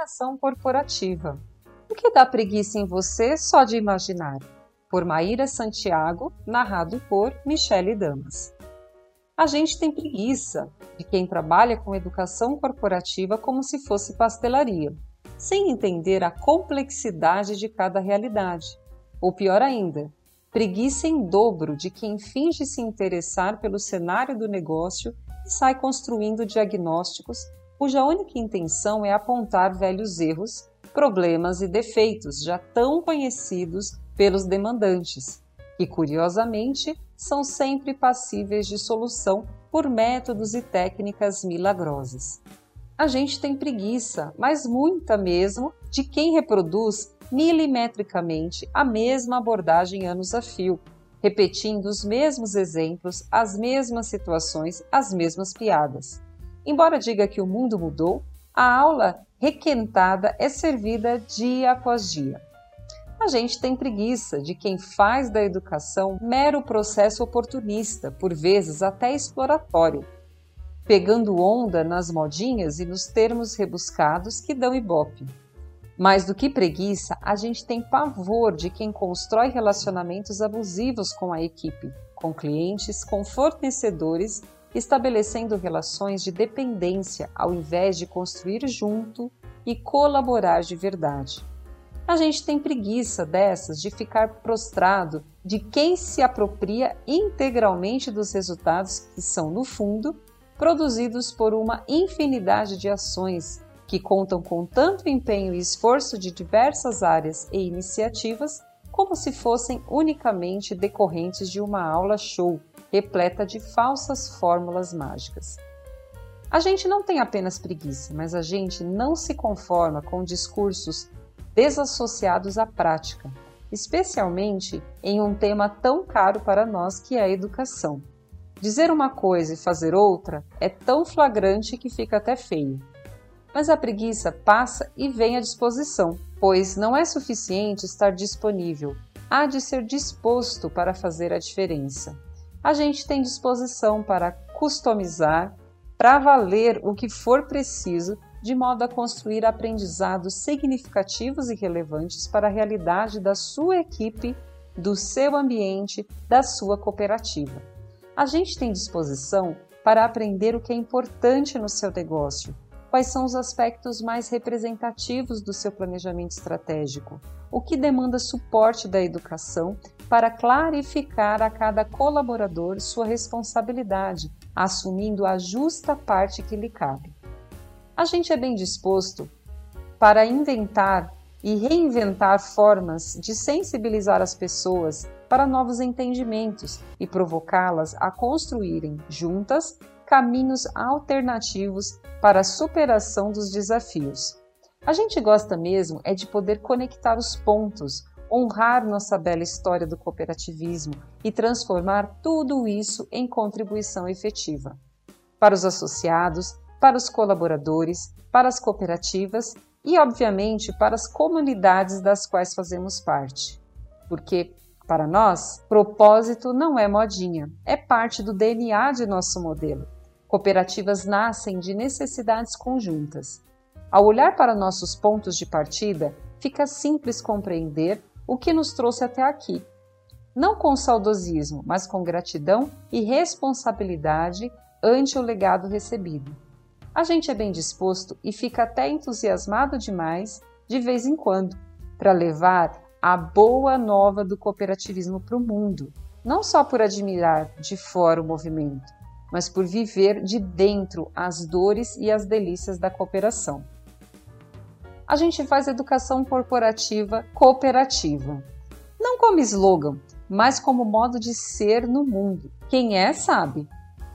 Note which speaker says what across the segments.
Speaker 1: Educação corporativa. O que dá preguiça em você só de imaginar? Por Maíra Santiago, narrado por Michele Damas. A gente tem preguiça de quem trabalha com educação corporativa como se fosse pastelaria, sem entender a complexidade de cada realidade. Ou pior ainda, preguiça em dobro de quem finge se interessar pelo cenário do negócio e sai construindo diagnósticos cuja única intenção é apontar velhos erros, problemas e defeitos já tão conhecidos pelos demandantes, que curiosamente são sempre passíveis de solução por métodos e técnicas milagrosas. A gente tem preguiça, mas muita mesmo, de quem reproduz milimetricamente a mesma abordagem anos a fio, repetindo os mesmos exemplos, as mesmas situações, as mesmas piadas. Embora diga que o mundo mudou, a aula requentada é servida dia após dia. A gente tem preguiça de quem faz da educação mero processo oportunista, por vezes até exploratório, pegando onda nas modinhas e nos termos rebuscados que dão ibope. Mais do que preguiça, a gente tem pavor de quem constrói relacionamentos abusivos com a equipe, com clientes, com fornecedores estabelecendo relações de dependência ao invés de construir junto e colaborar de verdade. A gente tem preguiça dessas de ficar prostrado de quem se apropria integralmente dos resultados que são, no fundo, produzidos por uma infinidade de ações que contam com tanto empenho e esforço de diversas áreas e iniciativas como se fossem unicamente decorrentes de uma aula show repleta de falsas fórmulas mágicas. A gente não tem apenas preguiça, mas a gente não se conforma com discursos desassociados à prática, especialmente em um tema tão caro para nós que é a educação. Dizer uma coisa e fazer outra é tão flagrante que fica até feio. Mas a preguiça passa e vem à disposição, pois não é suficiente estar disponível, há de ser disposto para fazer a diferença a gente tem disposição para customizar, para valer o que for preciso, de modo a construir aprendizados significativos e relevantes para a realidade da sua equipe, do seu ambiente, da sua cooperativa. A gente tem disposição para aprender o que é importante no seu negócio, quais são os aspectos mais representativos do seu planejamento estratégico, o que demanda suporte da educação para clarificar a cada colaborador sua responsabilidade, assumindo a justa parte que lhe cabe. A gente é bem disposto para inventar e reinventar formas de sensibilizar as pessoas para novos entendimentos e provocá-las a construírem juntas caminhos alternativos para a superação dos desafios. A gente gosta mesmo é de poder conectar os pontos, honrar nossa bela história do cooperativismo e transformar tudo isso em contribuição efetiva. Para os associados, para os colaboradores, para as cooperativas e, obviamente, para as comunidades das quais fazemos parte. Porque, para nós, propósito não é modinha, é parte do DNA de nosso modelo. Cooperativas nascem de necessidades conjuntas. Ao olhar para nossos pontos de partida, fica simples compreender o que nos trouxe até aqui. Não com saudosismo, mas com gratidão e responsabilidade ante o legado recebido. A gente é bem disposto e fica até entusiasmado demais, de vez em quando, para levar a boa nova do cooperativismo para o mundo, não só por admirar de fora o movimento, mas por viver de dentro as dores e as delícias da cooperação a gente faz educação corporativa cooperativa. Não como slogan, mas como modo de ser no mundo. Quem é, sabe.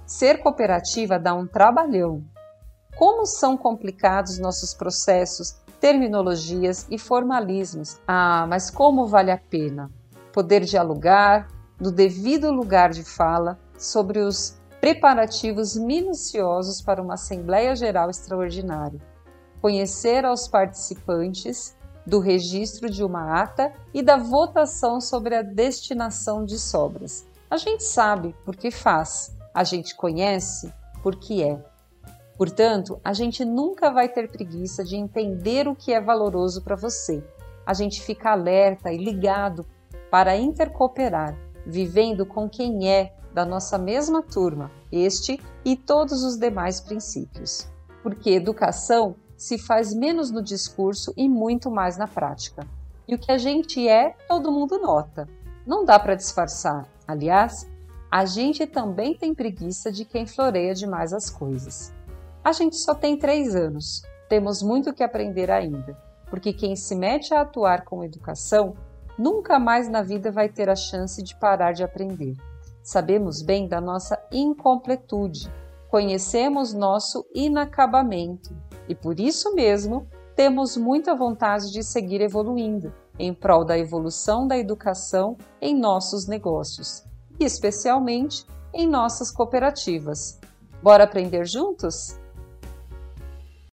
Speaker 1: Ser cooperativa dá um trabalhão. Como são complicados nossos processos, terminologias e formalismos. Ah, mas como vale a pena poder dialogar no devido lugar de fala sobre os preparativos minuciosos para uma Assembleia Geral Extraordinária conhecer aos participantes do registro de uma ata e da votação sobre a destinação de sobras. A gente sabe porque faz, a gente conhece porque é. Portanto, a gente nunca vai ter preguiça de entender o que é valoroso para você. A gente fica alerta e ligado para intercooperar, vivendo com quem é da nossa mesma turma, este e todos os demais princípios. Porque educação se faz menos no discurso e muito mais na prática. E o que a gente é, todo mundo nota. Não dá para disfarçar. Aliás, a gente também tem preguiça de quem floreia demais as coisas. A gente só tem três anos, temos muito que aprender ainda, porque quem se mete a atuar com educação nunca mais na vida vai ter a chance de parar de aprender. Sabemos bem da nossa incompletude, conhecemos nosso inacabamento e por isso mesmo temos muita vontade de seguir evoluindo em prol da evolução da educação em nossos negócios e especialmente em nossas cooperativas. Bora aprender juntos?